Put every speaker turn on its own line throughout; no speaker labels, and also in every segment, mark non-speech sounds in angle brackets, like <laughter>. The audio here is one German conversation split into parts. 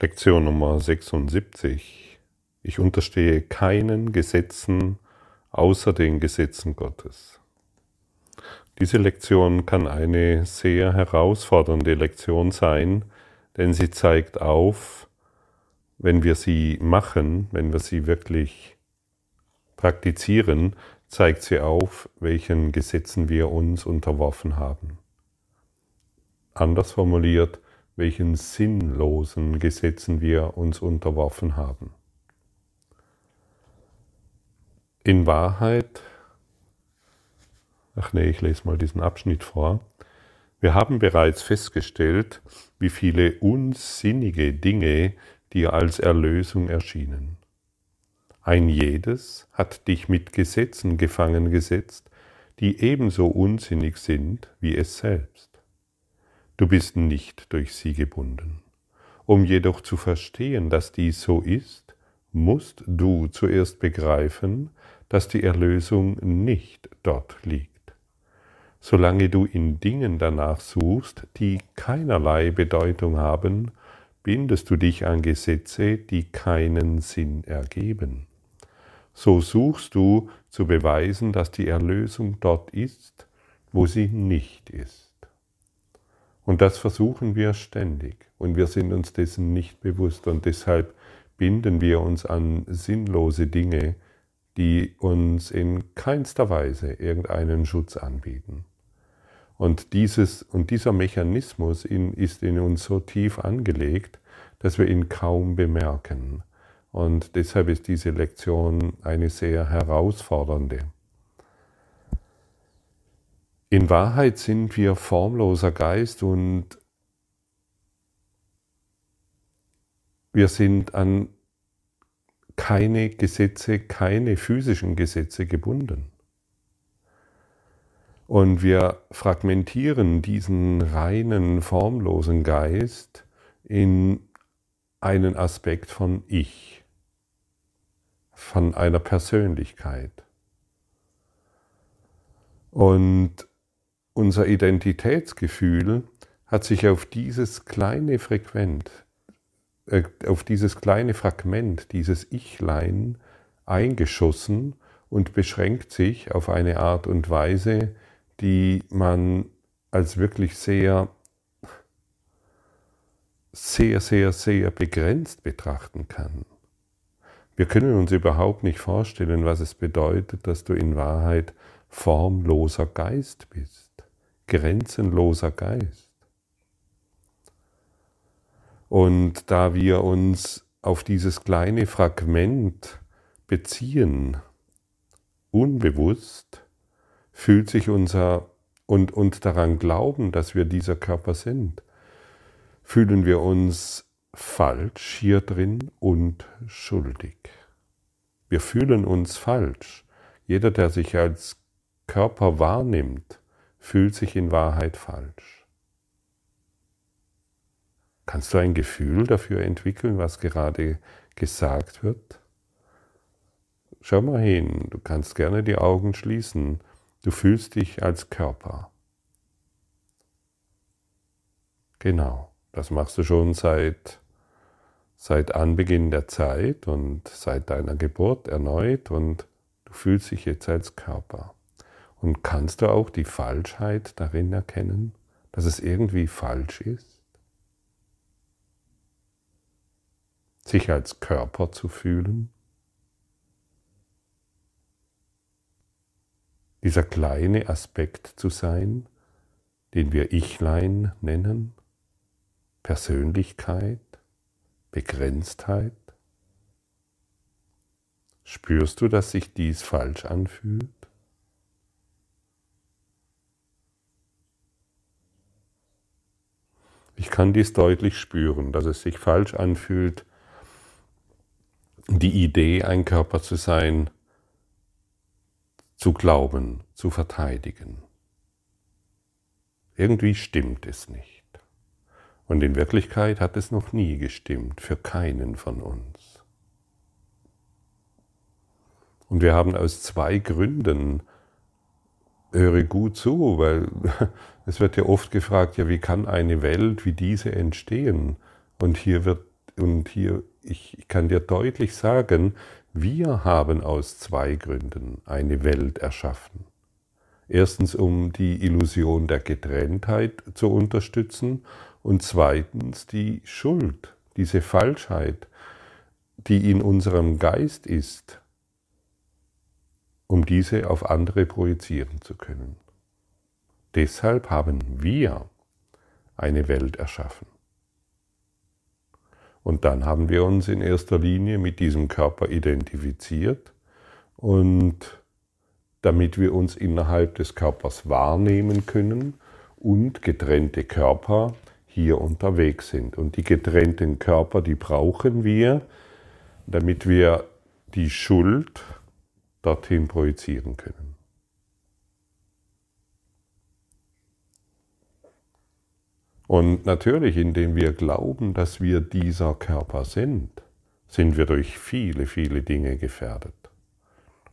Lektion Nummer 76. Ich unterstehe keinen Gesetzen außer den Gesetzen Gottes. Diese Lektion kann eine sehr herausfordernde Lektion sein, denn sie zeigt auf, wenn wir sie machen, wenn wir sie wirklich praktizieren, zeigt sie auf, welchen Gesetzen wir uns unterworfen haben. Anders formuliert, welchen sinnlosen Gesetzen wir uns unterworfen haben. In Wahrheit, ach nee, ich lese mal diesen Abschnitt vor, wir haben bereits festgestellt, wie viele unsinnige Dinge dir als Erlösung erschienen. Ein jedes hat dich mit Gesetzen gefangen gesetzt, die ebenso unsinnig sind wie es selbst. Du bist nicht durch sie gebunden. Um jedoch zu verstehen, dass dies so ist, musst du zuerst begreifen, dass die Erlösung nicht dort liegt. Solange du in Dingen danach suchst, die keinerlei Bedeutung haben, bindest du dich an Gesetze, die keinen Sinn ergeben. So suchst du zu beweisen, dass die Erlösung dort ist, wo sie nicht ist. Und das versuchen wir ständig und wir sind uns dessen nicht bewusst und deshalb binden wir uns an sinnlose Dinge, die uns in keinster Weise irgendeinen Schutz anbieten. Und, dieses, und dieser Mechanismus in, ist in uns so tief angelegt, dass wir ihn kaum bemerken. Und deshalb ist diese Lektion eine sehr herausfordernde. In Wahrheit sind wir formloser Geist und wir sind an keine Gesetze, keine physischen Gesetze gebunden. Und wir fragmentieren diesen reinen, formlosen Geist in einen Aspekt von Ich, von einer Persönlichkeit. Und unser Identitätsgefühl hat sich auf dieses kleine Frequent, äh, auf dieses kleine Fragment, dieses Ichlein eingeschossen und beschränkt sich auf eine Art und Weise, die man als wirklich sehr, sehr, sehr, sehr begrenzt betrachten kann. Wir können uns überhaupt nicht vorstellen, was es bedeutet, dass du in Wahrheit formloser Geist bist grenzenloser Geist. Und da wir uns auf dieses kleine Fragment beziehen, unbewusst, fühlt sich unser und, und daran glauben, dass wir dieser Körper sind, fühlen wir uns falsch hier drin und schuldig. Wir fühlen uns falsch. Jeder, der sich als Körper wahrnimmt, fühlt sich in Wahrheit falsch. Kannst du ein Gefühl dafür entwickeln, was gerade gesagt wird? Schau mal hin, du kannst gerne die Augen schließen. Du fühlst dich als Körper. Genau, das machst du schon seit, seit Anbeginn der Zeit und seit deiner Geburt erneut und du fühlst dich jetzt als Körper. Und kannst du auch die Falschheit darin erkennen, dass es irgendwie falsch ist? Sich als Körper zu fühlen? Dieser kleine Aspekt zu sein, den wir Ichlein nennen, Persönlichkeit, Begrenztheit? Spürst du, dass sich dies falsch anfühlt? Ich kann dies deutlich spüren, dass es sich falsch anfühlt, die Idee, ein Körper zu sein, zu glauben, zu verteidigen. Irgendwie stimmt es nicht. Und in Wirklichkeit hat es noch nie gestimmt, für keinen von uns. Und wir haben aus zwei Gründen höre gut zu, weil es wird ja oft gefragt, ja, wie kann eine Welt wie diese entstehen? Und hier wird und hier, ich, ich kann dir deutlich sagen, wir haben aus zwei Gründen eine Welt erschaffen. Erstens, um die Illusion der Getrenntheit zu unterstützen und zweitens die Schuld, diese Falschheit, die in unserem Geist ist, um diese auf andere projizieren zu können. Deshalb haben wir eine Welt erschaffen. Und dann haben wir uns in erster Linie mit diesem Körper identifiziert und damit wir uns innerhalb des Körpers wahrnehmen können und getrennte Körper hier unterwegs sind. Und die getrennten Körper, die brauchen wir, damit wir die Schuld dorthin projizieren können. Und natürlich, indem wir glauben, dass wir dieser Körper sind, sind wir durch viele, viele Dinge gefährdet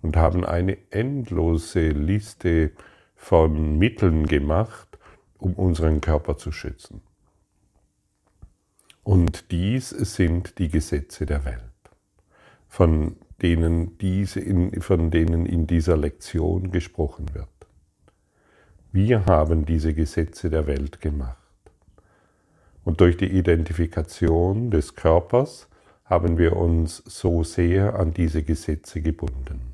und haben eine endlose Liste von Mitteln gemacht, um unseren Körper zu schützen. Und dies sind die Gesetze der Welt, von denen, diese in, von denen in dieser Lektion gesprochen wird. Wir haben diese Gesetze der Welt gemacht. Und durch die Identifikation des Körpers haben wir uns so sehr an diese Gesetze gebunden.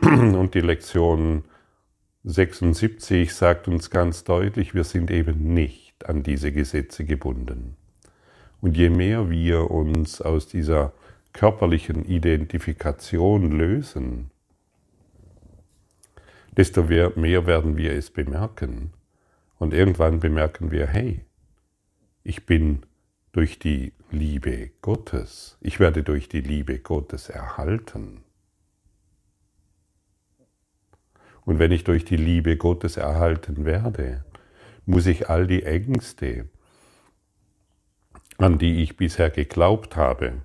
Und die Lektion 76 sagt uns ganz deutlich, wir sind eben nicht an diese Gesetze gebunden. Und je mehr wir uns aus dieser körperlichen Identifikation lösen, desto mehr werden wir es bemerken. Und irgendwann bemerken wir, hey, ich bin durch die Liebe Gottes, ich werde durch die Liebe Gottes erhalten. Und wenn ich durch die Liebe Gottes erhalten werde, muss ich all die Ängste, an die ich bisher geglaubt habe,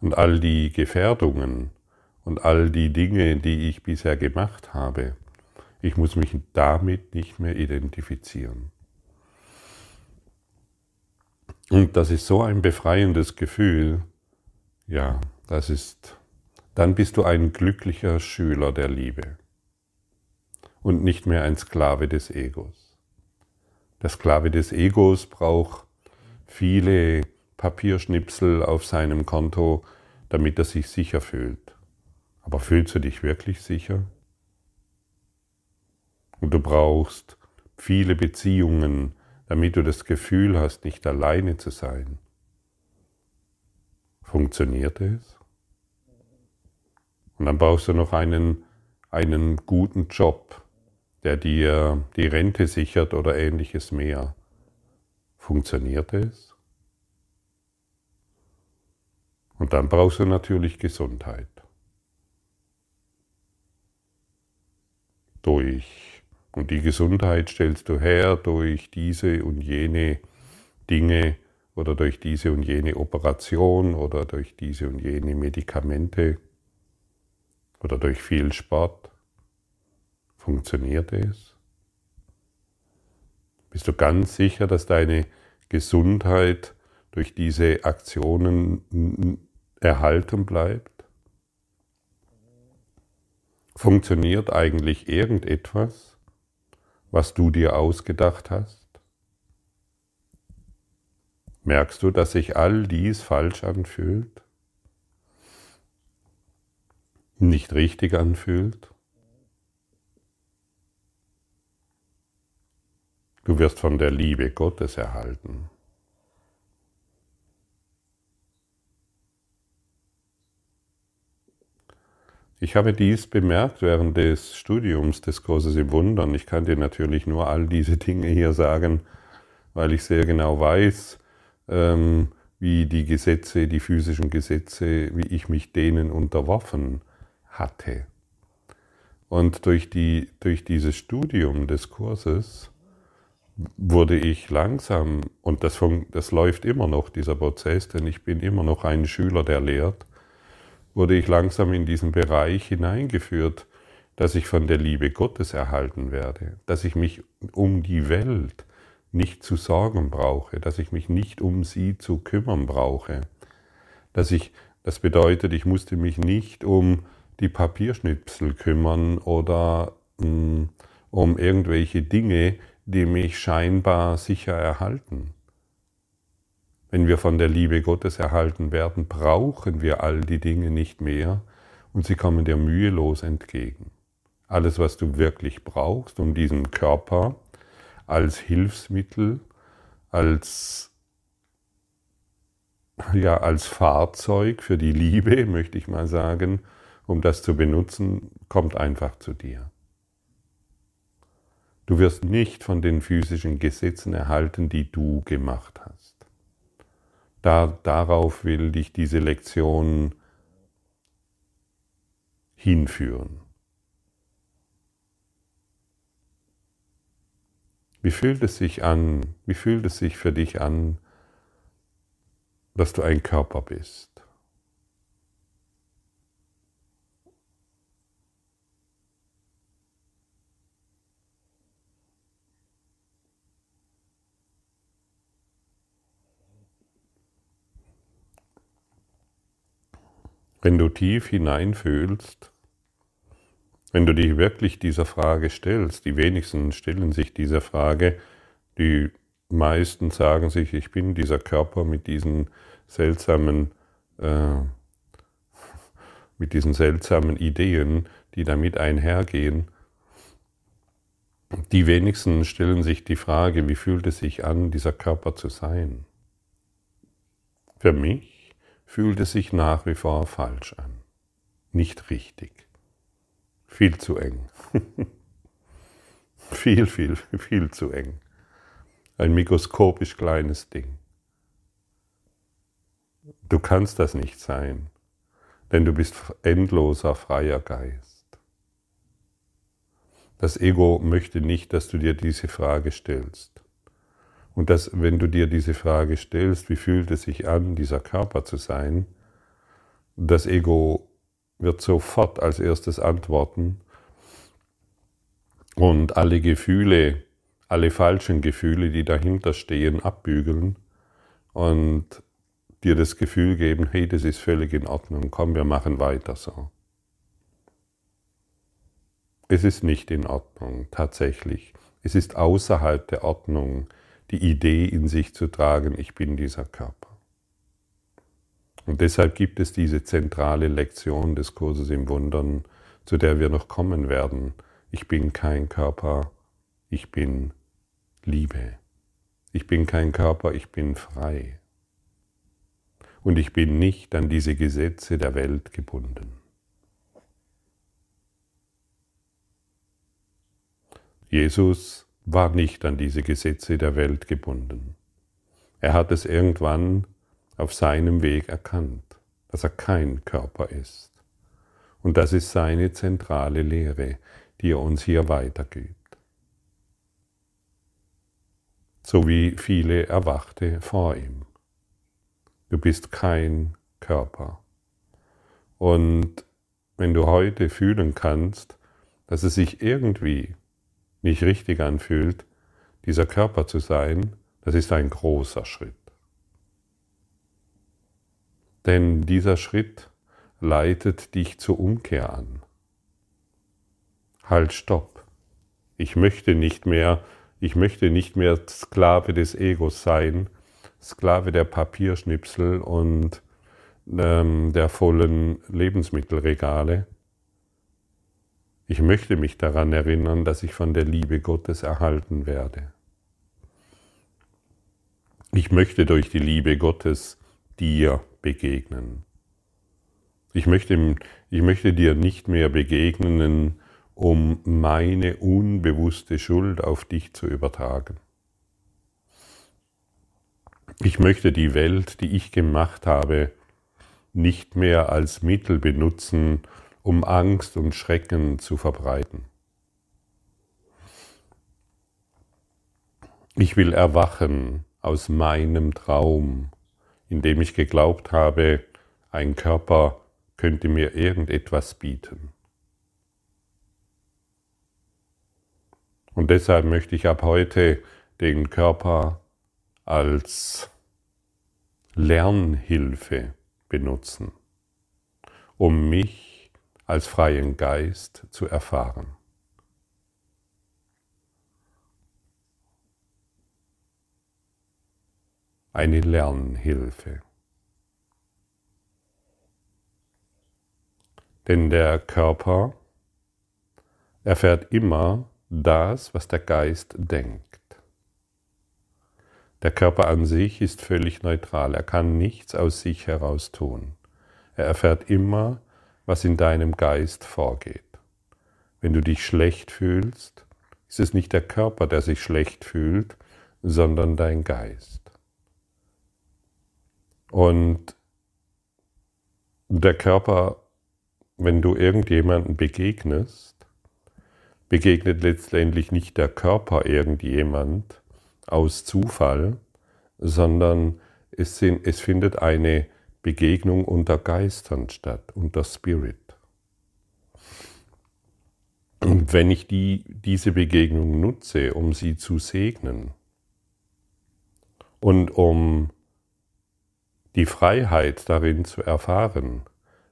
und all die Gefährdungen und all die Dinge, die ich bisher gemacht habe, ich muss mich damit nicht mehr identifizieren. Und das ist so ein befreiendes Gefühl, ja, das ist, dann bist du ein glücklicher Schüler der Liebe und nicht mehr ein Sklave des Egos. Der Sklave des Egos braucht viele Papierschnipsel auf seinem Konto, damit er sich sicher fühlt. Aber fühlst du dich wirklich sicher? Und du brauchst viele Beziehungen, damit du das Gefühl hast, nicht alleine zu sein. Funktioniert es? Und dann brauchst du noch einen, einen guten Job, der dir die Rente sichert oder ähnliches mehr. Funktioniert es? Und dann brauchst du natürlich Gesundheit. Durch. Und die Gesundheit stellst du her durch diese und jene Dinge oder durch diese und jene Operation oder durch diese und jene Medikamente oder durch viel Sport. Funktioniert es? Bist du ganz sicher, dass deine Gesundheit durch diese Aktionen erhalten bleibt? Funktioniert eigentlich irgendetwas, was du dir ausgedacht hast? Merkst du, dass sich all dies falsch anfühlt? Nicht richtig anfühlt? Du wirst von der Liebe Gottes erhalten. Ich habe dies bemerkt während des Studiums des Kurses im Wundern. Ich kann dir natürlich nur all diese Dinge hier sagen, weil ich sehr genau weiß, ähm, wie die Gesetze, die physischen Gesetze, wie ich mich denen unterworfen hatte. Und durch, die, durch dieses Studium des Kurses wurde ich langsam, und das, das läuft immer noch, dieser Prozess, denn ich bin immer noch ein Schüler, der lehrt, wurde ich langsam in diesen Bereich hineingeführt, dass ich von der Liebe Gottes erhalten werde, dass ich mich um die Welt nicht zu sorgen brauche, dass ich mich nicht um sie zu kümmern brauche, dass ich, das bedeutet, ich musste mich nicht um die Papierschnipsel kümmern oder mh, hm, um irgendwelche Dinge, die mich scheinbar sicher erhalten. Wenn wir von der Liebe Gottes erhalten werden, brauchen wir all die Dinge nicht mehr und sie kommen dir mühelos entgegen. Alles, was du wirklich brauchst, um diesen Körper als Hilfsmittel, als, ja, als Fahrzeug für die Liebe, <laughs> möchte ich mal sagen, um das zu benutzen, kommt einfach zu dir. Du wirst nicht von den physischen Gesetzen erhalten, die du gemacht hast. Da, darauf will dich diese Lektion hinführen. Wie fühlt es sich an? Wie fühlt es sich für dich an, dass du ein Körper bist? Wenn du tief hineinfühlst, wenn du dich wirklich dieser Frage stellst, die wenigsten stellen sich dieser Frage, die meisten sagen sich, ich bin dieser Körper mit diesen seltsamen, äh, <laughs> mit diesen seltsamen Ideen, die damit einhergehen. Die wenigsten stellen sich die Frage, wie fühlt es sich an, dieser Körper zu sein? Für mich fühlt es sich nach wie vor falsch an. Nicht richtig. Viel zu eng. <laughs> viel, viel, viel zu eng. Ein mikroskopisch kleines Ding. Du kannst das nicht sein, denn du bist endloser freier Geist. Das Ego möchte nicht, dass du dir diese Frage stellst. Und dass, wenn du dir diese Frage stellst, wie fühlt es sich an, dieser Körper zu sein, das Ego wird sofort als erstes antworten und alle Gefühle, alle falschen Gefühle, die dahinter stehen, abbügeln und dir das Gefühl geben, hey, das ist völlig in Ordnung, komm, wir machen weiter so. Es ist nicht in Ordnung, tatsächlich. Es ist außerhalb der Ordnung, die Idee in sich zu tragen, ich bin dieser Körper. Und deshalb gibt es diese zentrale Lektion des Kurses im Wundern, zu der wir noch kommen werden. Ich bin kein Körper, ich bin Liebe. Ich bin kein Körper, ich bin frei. Und ich bin nicht an diese Gesetze der Welt gebunden. Jesus war nicht an diese Gesetze der Welt gebunden. Er hat es irgendwann auf seinem Weg erkannt, dass er kein Körper ist. Und das ist seine zentrale Lehre, die er uns hier weitergibt. So wie viele Erwachte vor ihm. Du bist kein Körper. Und wenn du heute fühlen kannst, dass es sich irgendwie nicht richtig anfühlt, dieser Körper zu sein, das ist ein großer Schritt. Denn dieser Schritt leitet dich zur Umkehr an. Halt, stopp. Ich möchte nicht mehr, ich möchte nicht mehr Sklave des Egos sein, Sklave der Papierschnipsel und ähm, der vollen Lebensmittelregale, ich möchte mich daran erinnern, dass ich von der Liebe Gottes erhalten werde. Ich möchte durch die Liebe Gottes dir begegnen. Ich möchte, ich möchte dir nicht mehr begegnen, um meine unbewusste Schuld auf dich zu übertragen. Ich möchte die Welt, die ich gemacht habe, nicht mehr als Mittel benutzen, um Angst und Schrecken zu verbreiten. Ich will erwachen aus meinem Traum, in dem ich geglaubt habe, ein Körper könnte mir irgendetwas bieten. Und deshalb möchte ich ab heute den Körper als Lernhilfe benutzen, um mich als freien Geist zu erfahren. Eine Lernhilfe. Denn der Körper erfährt immer das, was der Geist denkt. Der Körper an sich ist völlig neutral, er kann nichts aus sich heraus tun. Er erfährt immer, was in deinem Geist vorgeht. Wenn du dich schlecht fühlst, ist es nicht der Körper, der sich schlecht fühlt, sondern dein Geist. Und der Körper, wenn du irgendjemanden begegnest, begegnet letztendlich nicht der Körper irgendjemand aus Zufall, sondern es, sind, es findet eine Begegnung unter Geistern statt, unter Spirit. Und wenn ich die, diese Begegnung nutze, um sie zu segnen und um die Freiheit darin zu erfahren,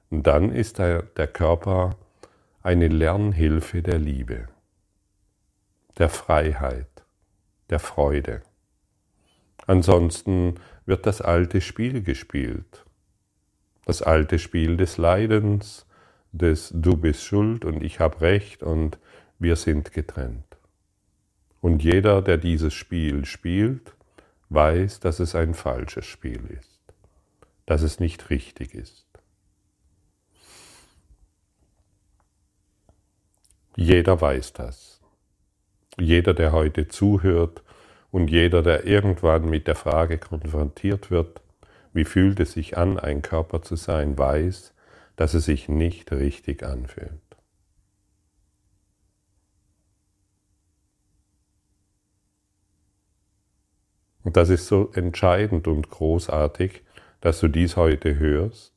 dann ist der, der Körper eine Lernhilfe der Liebe, der Freiheit, der Freude. Ansonsten wird das alte Spiel gespielt, das alte Spiel des Leidens, des Du bist schuld und ich habe recht und wir sind getrennt. Und jeder, der dieses Spiel spielt, weiß, dass es ein falsches Spiel ist, dass es nicht richtig ist. Jeder weiß das. Jeder, der heute zuhört und jeder, der irgendwann mit der Frage konfrontiert wird, wie fühlt es sich an, ein Körper zu sein, weiß, dass es sich nicht richtig anfühlt. Und das ist so entscheidend und großartig, dass du dies heute hörst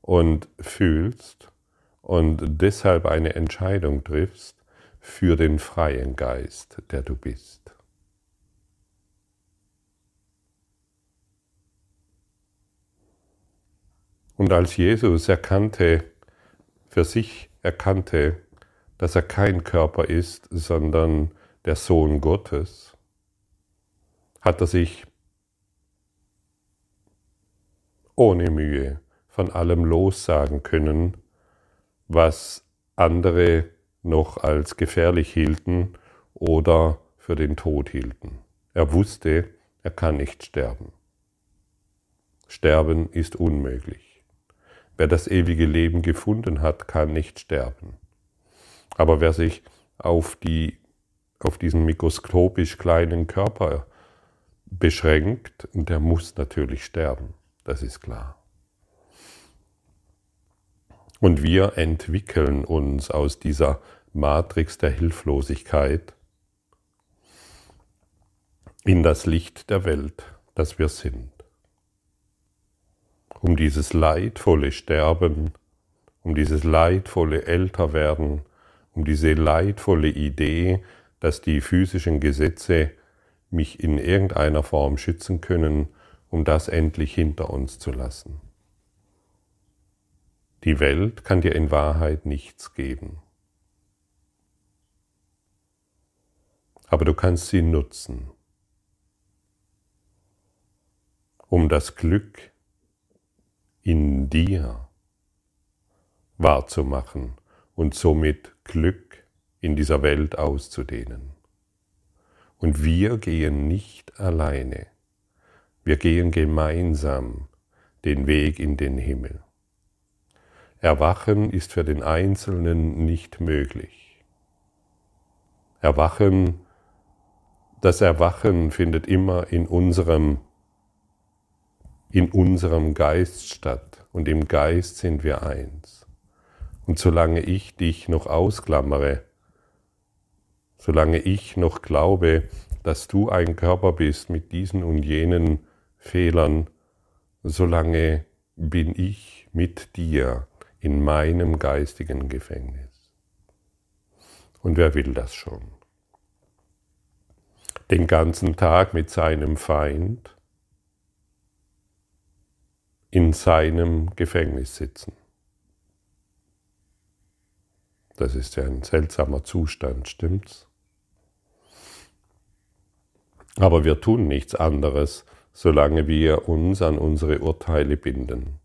und fühlst und deshalb eine Entscheidung triffst für den freien Geist, der du bist. Und als Jesus erkannte, für sich erkannte, dass er kein Körper ist, sondern der Sohn Gottes, hat er sich ohne Mühe von allem lossagen können, was andere noch als gefährlich hielten oder für den Tod hielten. Er wusste, er kann nicht sterben. Sterben ist unmöglich. Wer das ewige Leben gefunden hat, kann nicht sterben. Aber wer sich auf, die, auf diesen mikroskopisch kleinen Körper beschränkt, der muss natürlich sterben, das ist klar. Und wir entwickeln uns aus dieser Matrix der Hilflosigkeit in das Licht der Welt, das wir sind. Um dieses leidvolle Sterben, um dieses leidvolle Älterwerden, um diese leidvolle Idee, dass die physischen Gesetze mich in irgendeiner Form schützen können, um das endlich hinter uns zu lassen. Die Welt kann dir in Wahrheit nichts geben. Aber du kannst sie nutzen, um das Glück in dir wahrzumachen und somit Glück in dieser Welt auszudehnen. Und wir gehen nicht alleine, wir gehen gemeinsam den Weg in den Himmel. Erwachen ist für den Einzelnen nicht möglich. Erwachen, das Erwachen findet immer in unserem, in unserem Geist statt und im Geist sind wir eins. Und solange ich dich noch ausklammere, solange ich noch glaube, dass du ein Körper bist mit diesen und jenen Fehlern, solange bin ich mit dir in meinem geistigen Gefängnis. Und wer will das schon? den ganzen Tag mit seinem Feind in seinem Gefängnis sitzen. Das ist ja ein seltsamer Zustand, stimmt's? Aber wir tun nichts anderes, solange wir uns an unsere Urteile binden.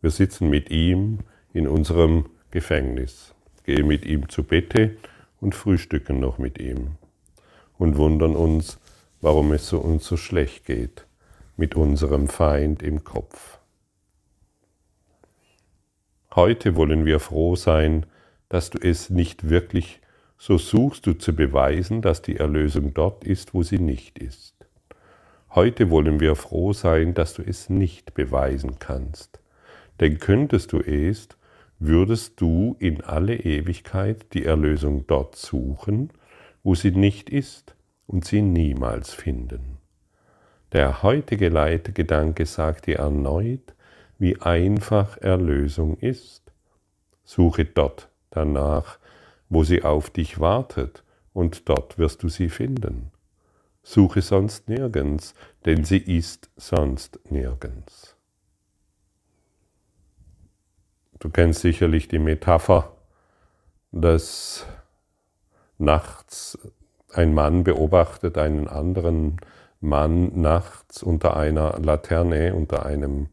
Wir sitzen mit ihm in unserem Gefängnis, gehen mit ihm zu Bette und frühstücken noch mit ihm und wundern uns, warum es uns so schlecht geht mit unserem Feind im Kopf. Heute wollen wir froh sein, dass du es nicht wirklich so suchst du zu beweisen, dass die Erlösung dort ist, wo sie nicht ist. Heute wollen wir froh sein, dass du es nicht beweisen kannst. Denn könntest du es, würdest du in alle Ewigkeit die Erlösung dort suchen, wo sie nicht ist und sie niemals finden. Der heutige Leitgedanke sagt dir erneut, wie einfach Erlösung ist. Suche dort danach, wo sie auf dich wartet, und dort wirst du sie finden. Suche sonst nirgends, denn sie ist sonst nirgends. Du kennst sicherlich die Metapher, dass nachts ein Mann beobachtet einen anderen Mann nachts unter einer Laterne, unter einem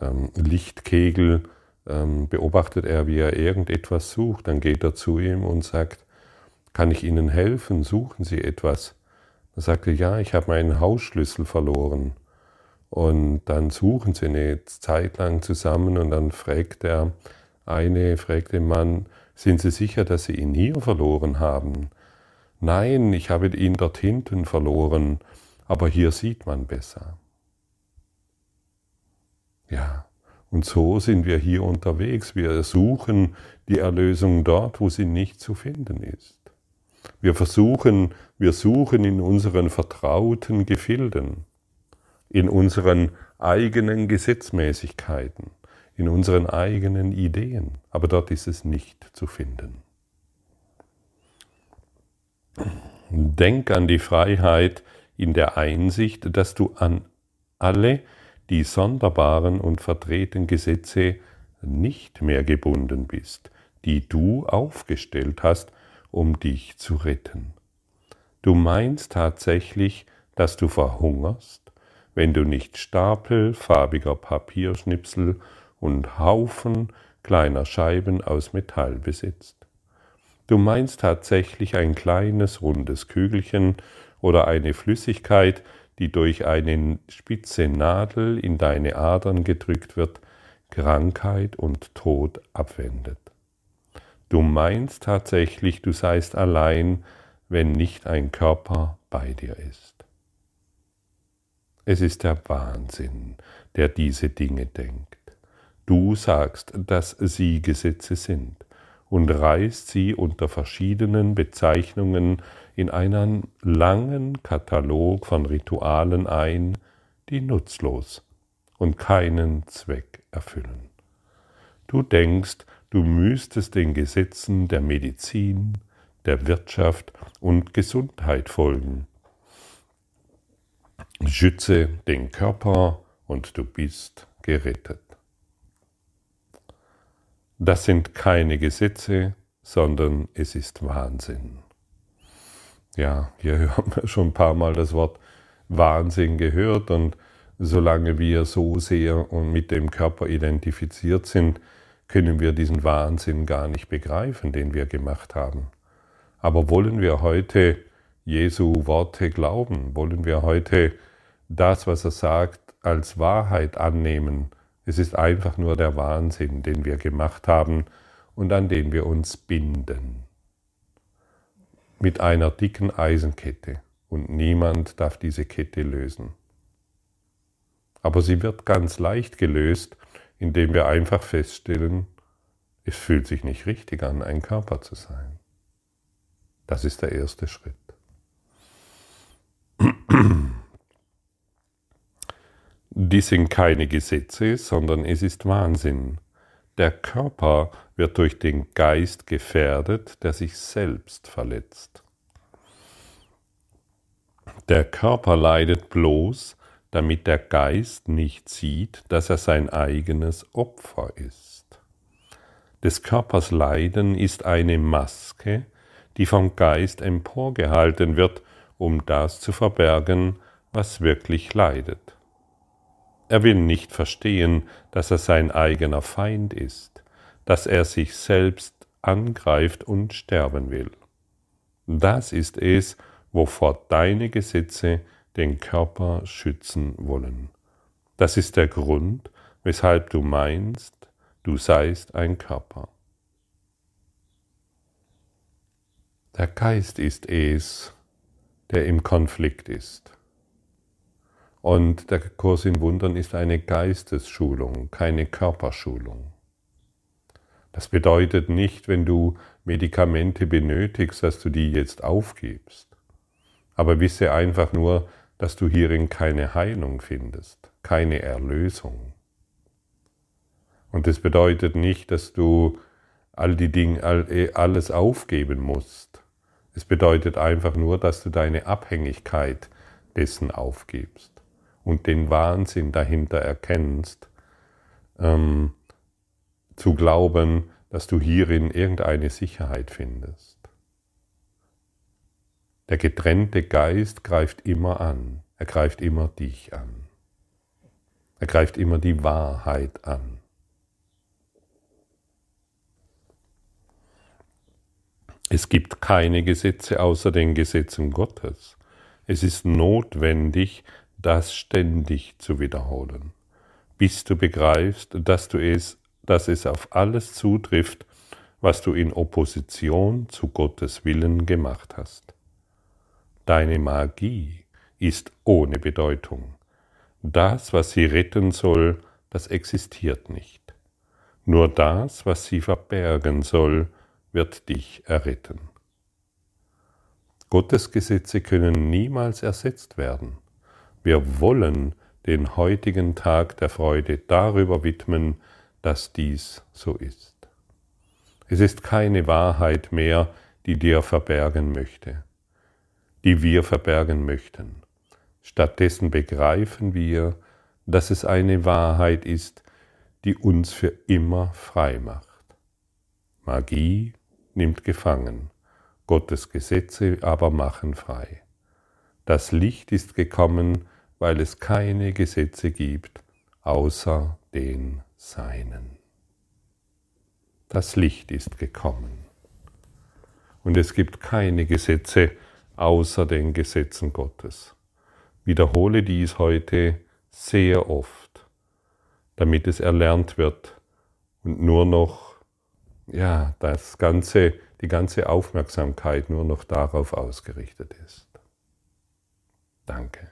ähm, Lichtkegel, ähm, beobachtet er, wie er irgendetwas sucht. Dann geht er zu ihm und sagt, kann ich Ihnen helfen? Suchen Sie etwas? Er sagte, ja, ich habe meinen Hausschlüssel verloren. Und dann suchen sie eine Zeit lang zusammen und dann fragt der eine, fragt den Mann, sind Sie sicher, dass Sie ihn hier verloren haben? Nein, ich habe ihn dort hinten verloren, aber hier sieht man besser. Ja, und so sind wir hier unterwegs. Wir suchen die Erlösung dort, wo sie nicht zu finden ist. Wir versuchen, wir suchen in unseren vertrauten Gefilden, in unseren eigenen Gesetzmäßigkeiten, in unseren eigenen Ideen, aber dort ist es nicht zu finden. Denk an die Freiheit in der Einsicht, dass du an alle die sonderbaren und verdrehten Gesetze nicht mehr gebunden bist, die du aufgestellt hast, um dich zu retten. Du meinst tatsächlich, dass du verhungerst, wenn du nicht Stapel farbiger Papierschnipsel und Haufen kleiner Scheiben aus Metall besitzt. Du meinst tatsächlich ein kleines rundes Kügelchen oder eine Flüssigkeit, die durch eine spitze Nadel in deine Adern gedrückt wird, Krankheit und Tod abwendet. Du meinst tatsächlich, du seist allein, wenn nicht ein Körper bei dir ist. Es ist der Wahnsinn, der diese Dinge denkt. Du sagst, dass sie Gesetze sind und reißt sie unter verschiedenen Bezeichnungen in einen langen Katalog von Ritualen ein, die nutzlos und keinen Zweck erfüllen. Du denkst, du müsstest den Gesetzen der Medizin, der Wirtschaft und Gesundheit folgen. Schütze den Körper und du bist gerettet. Das sind keine Gesetze, sondern es ist Wahnsinn. Ja, hier <laughs> haben wir schon ein paar Mal das Wort Wahnsinn gehört und solange wir so sehr und mit dem Körper identifiziert sind, können wir diesen Wahnsinn gar nicht begreifen, den wir gemacht haben. Aber wollen wir heute Jesu Worte glauben? Wollen wir heute das, was er sagt, als Wahrheit annehmen? Es ist einfach nur der Wahnsinn, den wir gemacht haben und an den wir uns binden. Mit einer dicken Eisenkette und niemand darf diese Kette lösen. Aber sie wird ganz leicht gelöst, indem wir einfach feststellen, es fühlt sich nicht richtig an, ein Körper zu sein. Das ist der erste Schritt. Dies sind keine Gesetze, sondern es ist Wahnsinn. Der Körper wird durch den Geist gefährdet, der sich selbst verletzt. Der Körper leidet bloß, damit der Geist nicht sieht, dass er sein eigenes Opfer ist. Des Körpers Leiden ist eine Maske, die vom Geist emporgehalten wird, um das zu verbergen, was wirklich leidet. Er will nicht verstehen, dass er sein eigener Feind ist, dass er sich selbst angreift und sterben will. Das ist es, wovor deine Gesetze den Körper schützen wollen. Das ist der Grund, weshalb du meinst, du seist ein Körper. Der Geist ist es, der im Konflikt ist. Und der Kurs in Wundern ist eine Geistesschulung, keine Körperschulung. Das bedeutet nicht, wenn du Medikamente benötigst, dass du die jetzt aufgibst. Aber wisse einfach nur, dass du hierin keine Heilung findest, keine Erlösung. Und das bedeutet nicht, dass du all die Dinge, eh, alles aufgeben musst. Es bedeutet einfach nur, dass du deine Abhängigkeit dessen aufgibst und den Wahnsinn dahinter erkennst, ähm, zu glauben, dass du hierin irgendeine Sicherheit findest. Der getrennte Geist greift immer an, er greift immer dich an. Er greift immer die Wahrheit an. Es gibt keine Gesetze außer den Gesetzen Gottes. Es ist notwendig, das ständig zu wiederholen, bis du begreifst, dass du es, dass es auf alles zutrifft, was du in Opposition zu Gottes Willen gemacht hast. Deine Magie ist ohne Bedeutung. Das, was sie retten soll, das existiert nicht. Nur das, was sie verbergen soll, wird dich erretten. Gottes Gesetze können niemals ersetzt werden. Wir wollen den heutigen Tag der Freude darüber widmen, dass dies so ist. Es ist keine Wahrheit mehr, die dir verbergen möchte, die wir verbergen möchten. Stattdessen begreifen wir, dass es eine Wahrheit ist, die uns für immer frei macht. Magie nimmt gefangen, Gottes Gesetze aber machen frei. Das Licht ist gekommen, weil es keine Gesetze gibt außer den Seinen. Das Licht ist gekommen. Und es gibt keine Gesetze außer den Gesetzen Gottes. Wiederhole dies heute sehr oft, damit es erlernt wird und nur noch, ja, das ganze, die ganze Aufmerksamkeit nur noch darauf ausgerichtet ist. Danke.